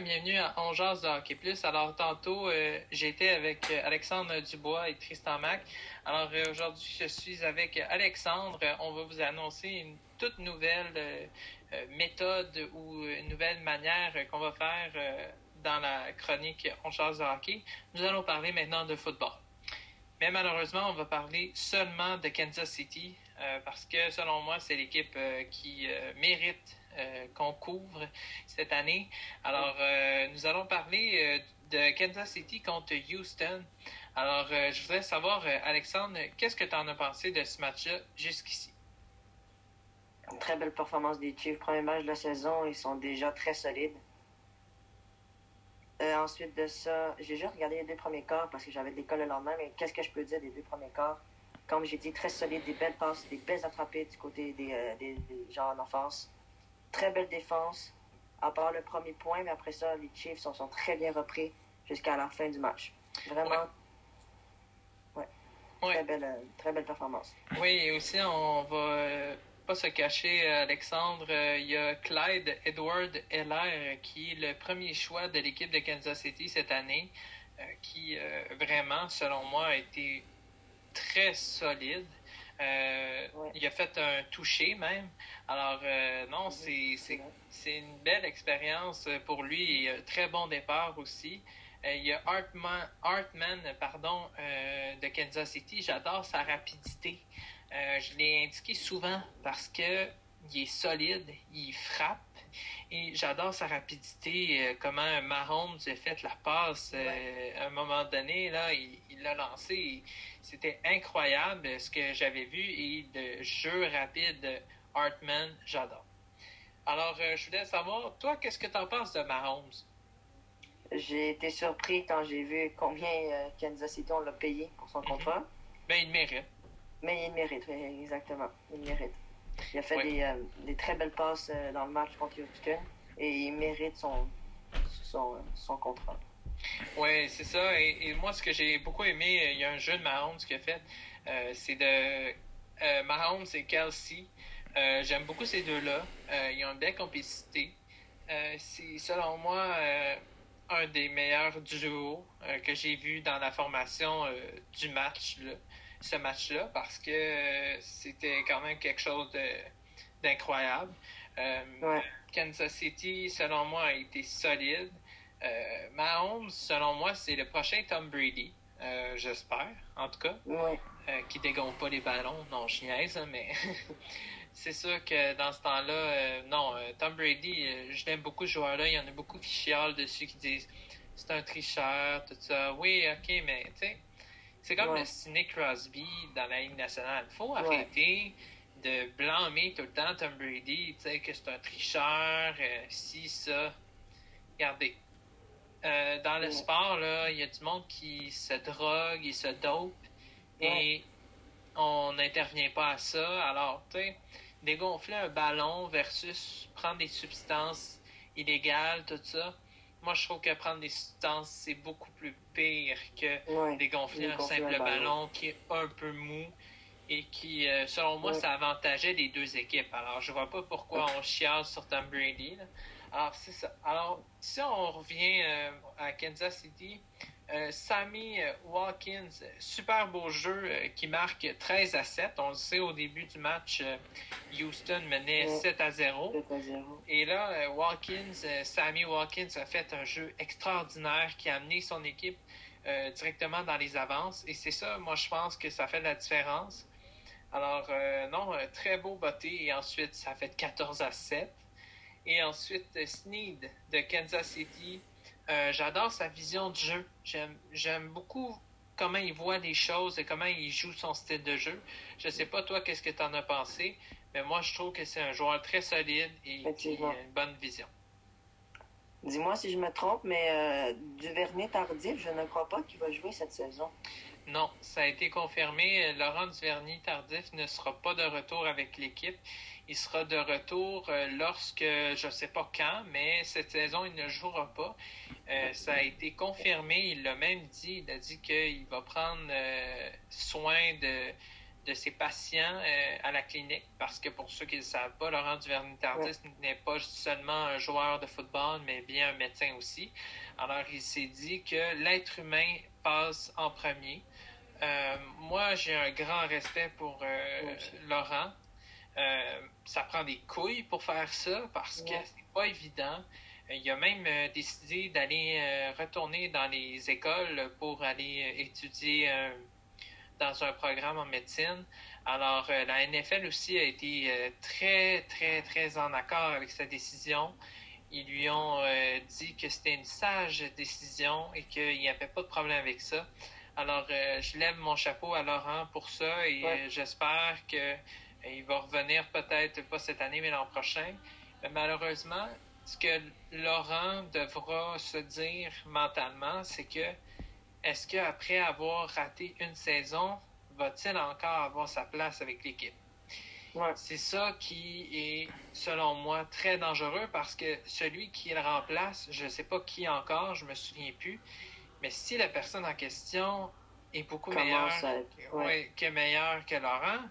bienvenue à On Jazz de Hockey Plus. Alors, tantôt, euh, j'étais avec euh, Alexandre Dubois et Tristan Mac. Alors, euh, aujourd'hui, je suis avec Alexandre. On va vous annoncer une toute nouvelle méthode ou une nouvelle manière qu'on va faire dans la chronique On Jazz de Hockey. Nous allons parler maintenant de football. Mais malheureusement, on va parler seulement de Kansas City parce que, selon moi, c'est l'équipe qui mérite euh, qu'on couvre cette année. Alors, euh, nous allons parler euh, de Kansas City contre Houston. Alors, je voudrais savoir, Alexandre, qu'est-ce que tu en as pensé de ce match-là jusqu'ici? Très belle performance des Chiefs. Premier match de la saison, ils sont déjà très solides. ensuite de ça, j'ai juste regardé les deux premiers quarts parce que j'avais de l'école le lendemain, mais qu'est-ce que je peux dire des deux premiers quarts? Comme j'ai dit, très solide, des belles passes, des belles attrapées du côté des, des gens en offense très belle défense, à part le premier point, mais après ça, les Chiefs sont, sont très bien repris jusqu'à la fin du match. Vraiment, ouais. Très, belle, euh, très belle performance. Oui, et aussi, on va euh, pas se cacher, Alexandre, euh, il y a Clyde Edward Heller qui est le premier choix de l'équipe de Kansas City cette année, qui vraiment, selon moi, a été très solide. Euh, il a fait un toucher même. Alors, euh, non, c'est une belle expérience pour lui et un très bon départ aussi. Euh, il y a Hartman, Hartman pardon, de Kansas City. J'adore sa rapidité. je l'ai indiqué souvent parce que il est solide, il frappe. Et j'adore sa rapidité, comment Mahomes a fait la passe à un moment donné, là, il l'a lancé. C'était incroyable ce que j'avais vu et le jeu rapide de Hartman, j'adore. Alors, euh, je voulais savoir, toi, qu'est-ce que tu en penses de Mahomes? J'ai été surpris quand j'ai vu combien euh, Kansas City on l'a payé pour son mhm. contrat. Mais il mérite. Mais il mérite, oui, exactement. Il mérite. Il a fait des, euh, des, très belles passes dans le match contre Houston et il mérite son, son, son contrat. Oui, c'est ça. Et, moi, ce que j'ai beaucoup aimé, euh, il y a un jeu de Mahomes qui a fait, euh, c'est de euh, Mahomes et Kelsey. J'aime beaucoup ces deux-là. ils ont une belle complicité. c'est selon moi un des meilleurs duos que j'ai vu dans la formation du match, ce match-là, parce que c'était quand même quelque chose d'incroyable. Kansas City, selon moi, a été solide. Euh, Mahomes, selon moi, c'est le prochain Tom Brady. Euh, j'espère, en tout cas. Ouais. Euh, qui dégonfle pas les ballons. Non, je niaise, hein, mais c'est sûr que dans ce temps-là, non, Tom Brady, je l'aime beaucoup ce joueur-là. Il y en a beaucoup qui chialent dessus, qui disent c'est un tricheur, tout ça. Oui, ok, mais tu sais, c'est comme le Sidney Crosby dans la Ligue nationale. Il faut arrêter de blâmer tout le temps Tom Brady, tu sais, que c'est un tricheur, si, ça. Regardez, euh, dans le sport, là, il y a du monde qui se drogue, il se dope, et on n'intervient pas à ça. Alors, tu sais, dégonfler un ballon versus prendre des substances illégales, tout ça. Moi, je trouve que prendre des substances, c'est beaucoup plus pire que dégonfler un simple ballon. qui est un peu mou et qui, euh, selon moi, ça avantageait les deux équipes. Alors, je vois pas pourquoi on chiale sur Tom Brady. Là. Alors, c'est ça. Alors, si on revient euh, à Kansas City, euh, Sammy euh, Watkins, super beau jeu qui marque 13 à 7. On le sait au début du match, Houston menait 7 à 0. Et là, Watkins, Sammy Watkins a fait un jeu extraordinaire qui a amené son équipe directement dans les avances. Et c'est ça, moi, je pense que ça fait la différence. Alors, non, très beau botté. Et ensuite, ça fait 14 à 7. Et ensuite, euh, Sneed de Kansas City. Euh, j'adore sa vision de jeu. J'aime beaucoup comment il voit les choses et comment il joue son style de jeu. Je sais pas toi qu'est-ce que tu en as pensé, mais moi je trouve que c'est un joueur très solide et qui a une bonne vision. Dis-moi si je me trompe, mais euh, Duvernay tardif, je ne crois pas qu'il va jouer cette saison. Non, ça a été confirmé. Laurent Duvernay tardif ne sera pas de retour avec l'équipe. Il sera de retour euh, lorsque, je ne sais pas quand, mais cette saison, il ne jouera pas. Euh, ça a été confirmé. Il l'a même dit. Il a dit qu'il va prendre euh, soin de, de ses patients à la clinique, parce que pour ceux qui ne le savent pas, Laurent Duvernay-Tardis n'est pas seulement un joueur de football, mais bien un médecin aussi. Alors, il s'est dit que l'être humain passe en premier. moi, j'ai un grand respect pour Laurent. ça prend des couilles pour faire ça parce que c'est pas évident. Il a même euh, décidé d'aller euh, retourner dans les écoles pour aller euh, étudier dans un programme en médecine. Alors, la NFL aussi a été très, très, très en accord avec sa décision. Ils lui ont dit que c'était une sage décision et qu'il n'y avait pas de problème avec ça. Alors, je lève mon chapeau à Laurent pour ça et j'espère qu'il va revenir peut-être pas cette année, mais l'an prochain. malheureusement, ce que Laurent devra se dire mentalement, c'est que est-ce qu'après avoir raté une saison, va-t-il encore avoir sa place avec l'équipe? C'est ça qui est, selon moi, très dangereux parce que celui qui le remplace, je ne sais pas qui encore, je me souviens plus, mais si la personne en question est beaucoup meilleure, que meilleure que Laurent,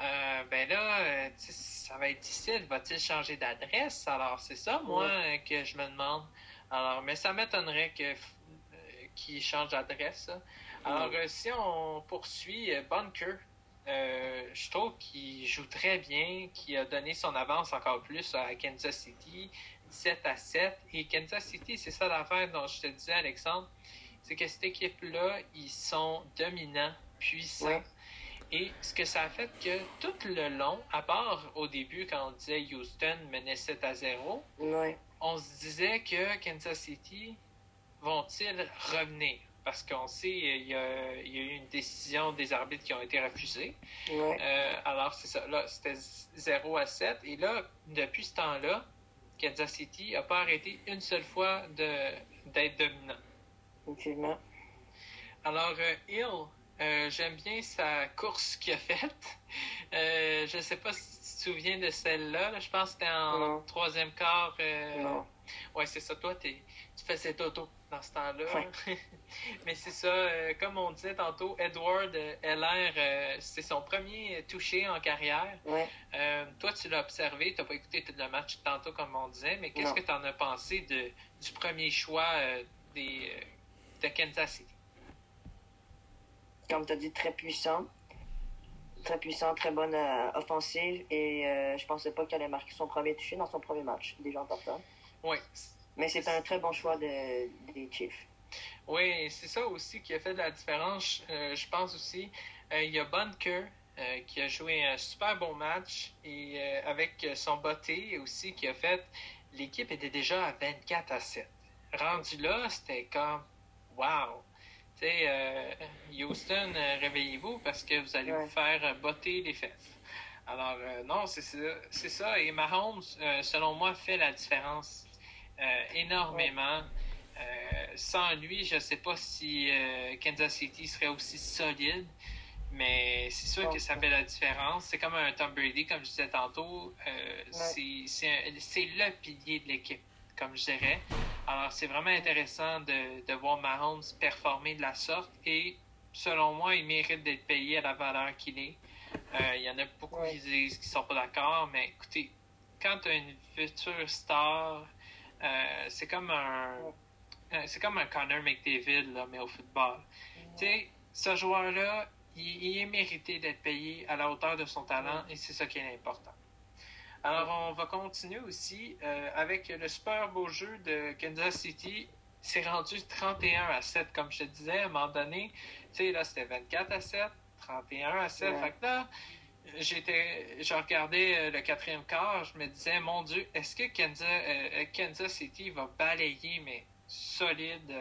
euh, ben là, euh, ça va être difficile. Va-t-il changer d'adresse? Alors, c'est ça, moi, que je me demande. Alors, mais ça m'étonnerait que qu'il change d'adresse. Alors, si on poursuit Bunker, je trouve qu'il joue très bien, qu'il a donné son avance encore plus à Kansas City, 7 à 7. Et Kansas City, c'est ça l'affaire dont je te disais, Alexandre, c'est que cette équipe-là, ils sont dominants, puissants. Et ce que ça a fait que tout le long, à part au début quand on disait Houston menait 7 à 0, on se disait que Kansas City vont-ils revenir? Parce qu'on sait il y, a, il y, a, eu une décision des arbitres qui ont été refusées. Euh, alors, c'est ça. Là, c'était 0 à 7. Et là, depuis ce temps-là, Kansas City n'a pas arrêté une seule fois d'être dominant. Effectivement. Alors, euh, Hill, euh, j'aime bien sa course qu'il a faite. Euh, je ne sais pas si tu te souviens de celle-là. Je pense que c'était en troisième quart. Euh... Non. Ouais, c'est ça. Toi, tu faisais dodo dans ce temps-là. Mais c'est ça. Euh, comme on disait tantôt, Edward Heller, c'est son premier touché en carrière. Ouais. toi, tu l'as observé. Tu n'as pas écouté tout le match tantôt, comme on disait. Mais qu'est-ce que tu en as pensé de, du premier choix des, de Kansas City? comme tu as dit, très puissant. Très puissant, très bonne euh, offensive. Et euh, je pensais pas qu'il allait marquer son premier touché dans son premier match, déjà important. Oui. Mais c'est un très bon choix de, des Chiefs. Oui, c'est ça aussi qui a fait de la différence. Euh, je pense aussi, il y a Bunker qui a joué un super bon match et avec son botté aussi qui a fait. L'équipe était déjà à 24 à 7. Rendu là, c'était comme wow! Euh, Houston, euh, réveillez-vous parce que vous allez vous faire botter les fesses. Alors, euh, non, c'est ça. Et Mahomes, selon moi, fait la différence énormément. sans lui, je ne sais pas si Kansas City serait aussi solide, mais c'est sûr que ça fait la différence. C'est comme un Tom Brady, comme je disais tantôt. C'est le pilier de l'équipe, comme je dirais. Alors, c'est vraiment intéressant de, de, voir Mahomes performer de la sorte et, selon moi, il mérite d'être payé à la valeur qu'il est. Euh, il y en a beaucoup qui disent qu'ils sont pas d'accord, mais écoutez, quand tu as une future star, euh, c'est comme un euh, c'est comme un Connor McDavid, là, mais au football. Tu sais, ce joueur-là, il, il, est mérité d'être payé à la hauteur de son talent et c'est ça qui est important. Alors, on va continuer aussi euh, avec le super beau jeu de Kansas City. C'est rendu 31 à 7, comme je te disais, à un moment donné. Tu sais, là, c'était 24 à 7, 31 à 7. Fait que là, j'étais, je regardais euh, le quatrième quart, je me disais, mon Dieu, est-ce que Kansas, euh, Kansas City va balayer, mais solide,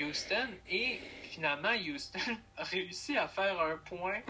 Houston? Et finalement, Houston a réussi à faire un point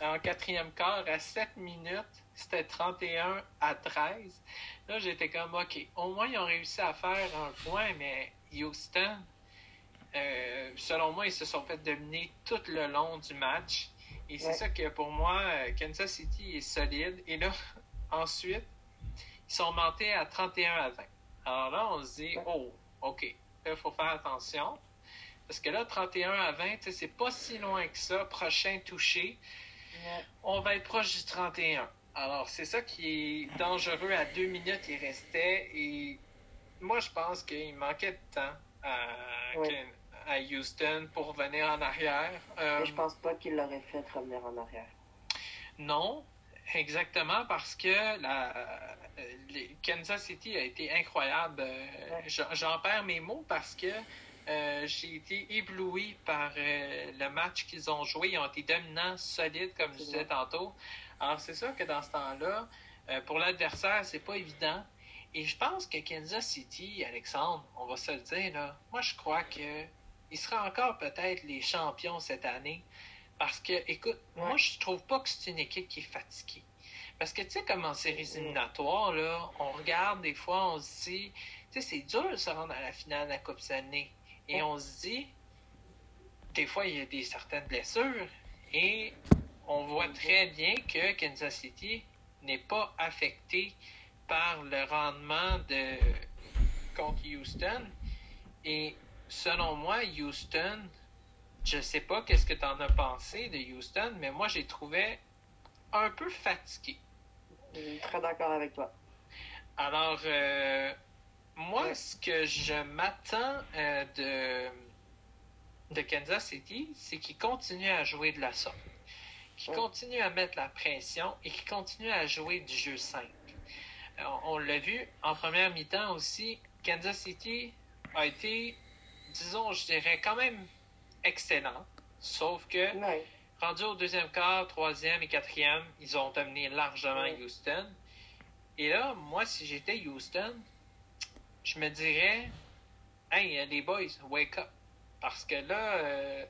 en quatrième quart à 7 minutes c'était 31 à 13. Là, j'étais comme, OK, au moins, ils ont réussi à faire un point, mais Houston, euh, selon moi, ils se sont fait dominer tout le long du match. Et c'est ça que pour moi, Kansas City est solide. Et là, ensuite, ils sont montés à 31 à 20. Alors là, on se dit, oh, OK, il faut faire attention. Parce que là, 31 à 20, c'est pas si loin que ça. Prochain touché, on va être proche du 31. Alors, c'est ça qui est dangereux. À deux minutes, il restait. Et moi, je pense qu'il manquait de temps à, à, Houston pour revenir en arrière. Euh, je pense pas qu'il l'aurait fait revenir en arrière. Non, exactement, parce que la, euh, Kansas City a été incroyable. Euh, j'en perds mes mots parce que j'ai été ébloui par le match qu'ils ont joué. Ils ont été dominants, solides, comme je disais tantôt. Alors, c'est sûr que dans ce temps-là, euh, pour l'adversaire, c'est pas évident. Et je pense que Kansas City, Alexandre, on va se le dire, là, moi, je crois que il sera encore peut-être les champions cette année. Parce que, écoute, moi, je trouve pas que c'est une équipe qui est fatiguée. Parce que, tu sais, comme en séries éliminatoires, là, on regarde des fois, on se dit, tu sais, c'est dur de se rendre à la finale de la Coupe Stanley. Et on se dit, des fois, il y a des certaines blessures. Et on voit très bien que Kansas City n'est pas affecté par le rendement de contre Houston. Et selon moi, Houston, je sais pas qu'est-ce que tu en as pensé de Houston, mais moi j'ai trouvé un peu fatigué. Très d'accord avec toi. Alors, euh, moi, ce que je m'attends euh, de, de Kansas City, c'est qu'il continue à jouer de la sorte qui continue à mettre la pression et qui continue à jouer du jeu simple. on l'a vu en première mi-temps aussi, Kansas City a été, disons, je dirais quand même excellent, sauf que rendu au deuxième quart, troisième et quatrième, ils ont dominé largement Houston. Et là, moi, si j'étais Houston, je me dirais, hey, les boys, wake up. Parce que là, euh,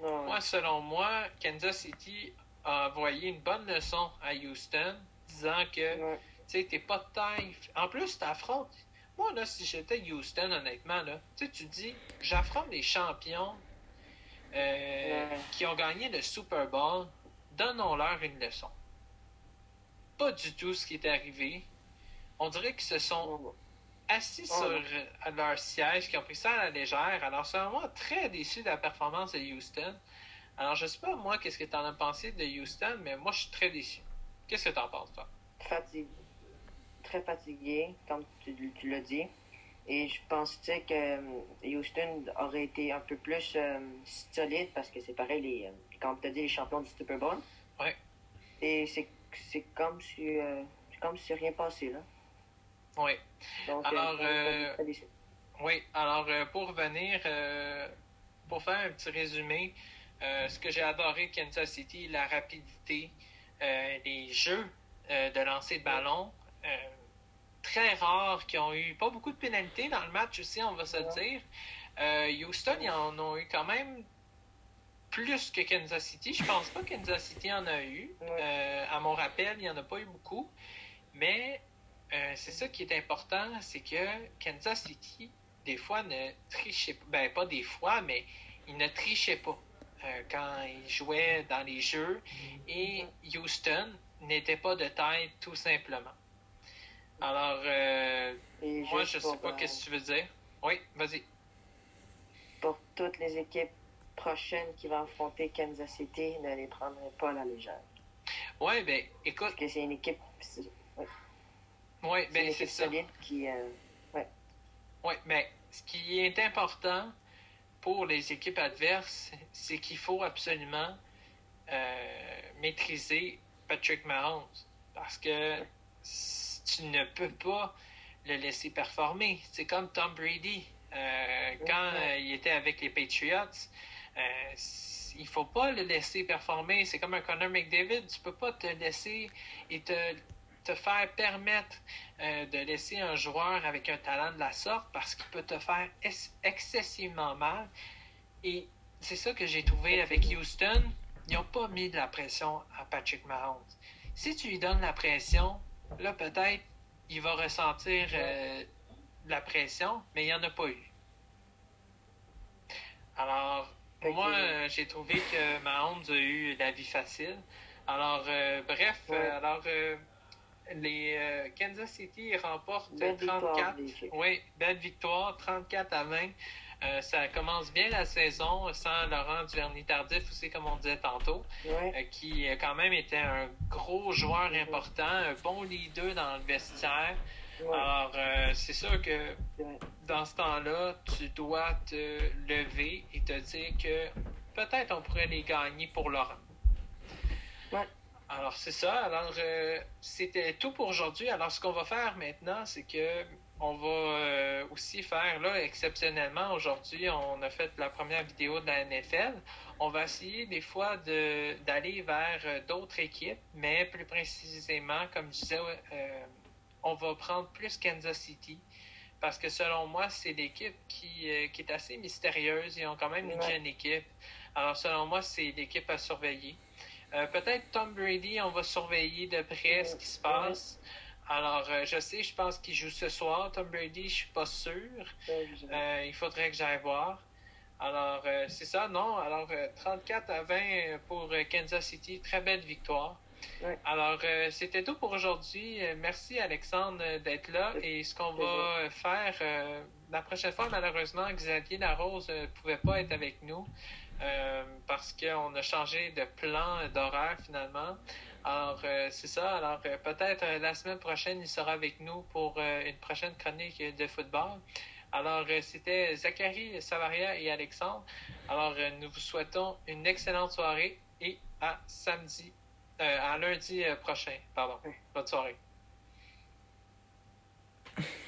moi, selon moi, Kansas City a envoyé une bonne leçon à Houston, disant que tu sais, t'es pas de taille. En plus, t'affrontes. Moi, là, si j'étais Houston, honnêtement, là, tu tu dis, j'affronte des champions euh, qui ont gagné le Super Bowl, donnons-leur une leçon. Pas du tout ce qui est arrivé. On dirait qu'ils se sont assis sur leur siège, qui ont pris ça à la légère. Alors, c'est vraiment très déçu de la performance de Houston. Alors, je sais pas, moi, qu'est-ce que tu en as pensé de Houston, mais moi, je suis très déçu. Qu'est-ce que tu en penses, toi? Fatigué. Très fatigué, comme tu, l'as dit. Et je pensais que euh, Houston aurait été un peu plus euh, solide parce que c'est pareil, les, euh, comme tu as dit, les champions du Super Bowl. Ouais. Et c'est comme si comme si rien passé, là. Oui. alors, oui, alors pour revenir, pour faire un petit résumé, euh, ce que j'ai adoré de Kansas City, la rapidité, euh, les jeux euh, de lancer de ballon, très rares, qui ont eu pas beaucoup de pénalités dans le match aussi, on va se dire. Houston, ils en ont eu quand même plus que Kansas City. Je pense pas que Kansas City en a eu. à mon rappel, il n'y en a pas eu beaucoup. Mais c'est ça qui est important, c'est que Kansas City, des fois, ne trichait pas. Ben, pas des fois, mais il ne trichait pas. Euh, quand il jouait dans les jeux et Houston n'était pas de taille tout simplement. Alors, euh, moi, je ne sais pas ce que tu veux dire. Oui, vas-y. Pour toutes les équipes prochaines qui vont affronter Kansas City, ne les prendrez pas à la légère. Oui, ben, écoute. Parce que c'est une équipe. Oui, ben, c'est ça. solide qui. Euh, oui, mais ce qui est important, pour les équipes adverses, c'est qu'il faut absolument euh, maîtriser Patrick Mahomes. Parce que tu ne peux pas le laisser performer. C'est comme Tom Brady. Euh, quand euh, il était avec les Patriots, il faut pas le laisser performer. C'est comme un Connor McDavid. Tu peux pas te laisser et te te faire permettre euh, de laisser un joueur avec un talent de la sorte parce qu'il peut te faire excessivement mal. Et c'est ça que j'ai trouvé avec Houston. Ils n'ont pas mis de la pression à Patrick Mahomes. Si tu lui donnes la pression, là peut-être il va ressentir euh, la pression, mais il n'y en a pas eu. Alors, moi, euh, j'ai trouvé que Mahomes a eu la vie facile. Alors, bref, alors les euh, Kansas City remportent 34. Oui, belle victoire, 34 à 20 Euh, ça commence bien la saison sans Laurent Duvernay-Tardif aussi, comme on disait tantôt, Ouais. qui euh, quand même était un gros joueur important, un bon leader dans le vestiaire. Ouais. Alors, euh, c'est sûr que dans ce temps-là, tu dois te lever et te dire que peut-être on pourrait les gagner pour Laurent. Ouais. Alors, c'est ça. Alors, euh, c'était tout pour aujourd'hui. Alors, ce qu'on va faire maintenant, c'est que on va euh, aussi faire, là, exceptionnellement, aujourd'hui, on a fait la première vidéo de la NFL. On va essayer des fois de- d'aller vers euh, d'autres équipes, mais plus précisément, comme je disais, euh, on va prendre plus Kansas City. Parce que selon moi, c'est l'équipe qui, euh, qui est assez mystérieuse. Ils ont quand même une Ouais. jeune équipe. Alors, selon moi, c'est l'équipe à surveiller. Peut-être Tom Brady, on va surveiller de près ce qui se passe. Alors, euh, je sais, je pense qu'il joue ce soir. Tom Brady, je suis pas sûr. Euh, il faudrait que j'aille voir. Alors, euh, c'est ça, non? Alors, euh, 34 à 20 pour Kansas City. Très belle victoire. Ouais. Alors, c'était tout pour aujourd'hui. Merci, Alexandre, d'être là. Et ce qu'on va faire la prochaine fois, malheureusement, Xavier Larose ne pouvait pas être avec nous parce qu'on a changé de plan d'horaire finalement. Alors, euh, c'est ça. Alors, euh, peut-être euh, la semaine prochaine, il sera avec nous pour une prochaine chronique de football. Alors, c'était Zachary, Savaria et Alexandre. Alors, nous vous souhaitons une excellente soirée et à samedi, à lundi prochain. Pardon. Bonne soirée.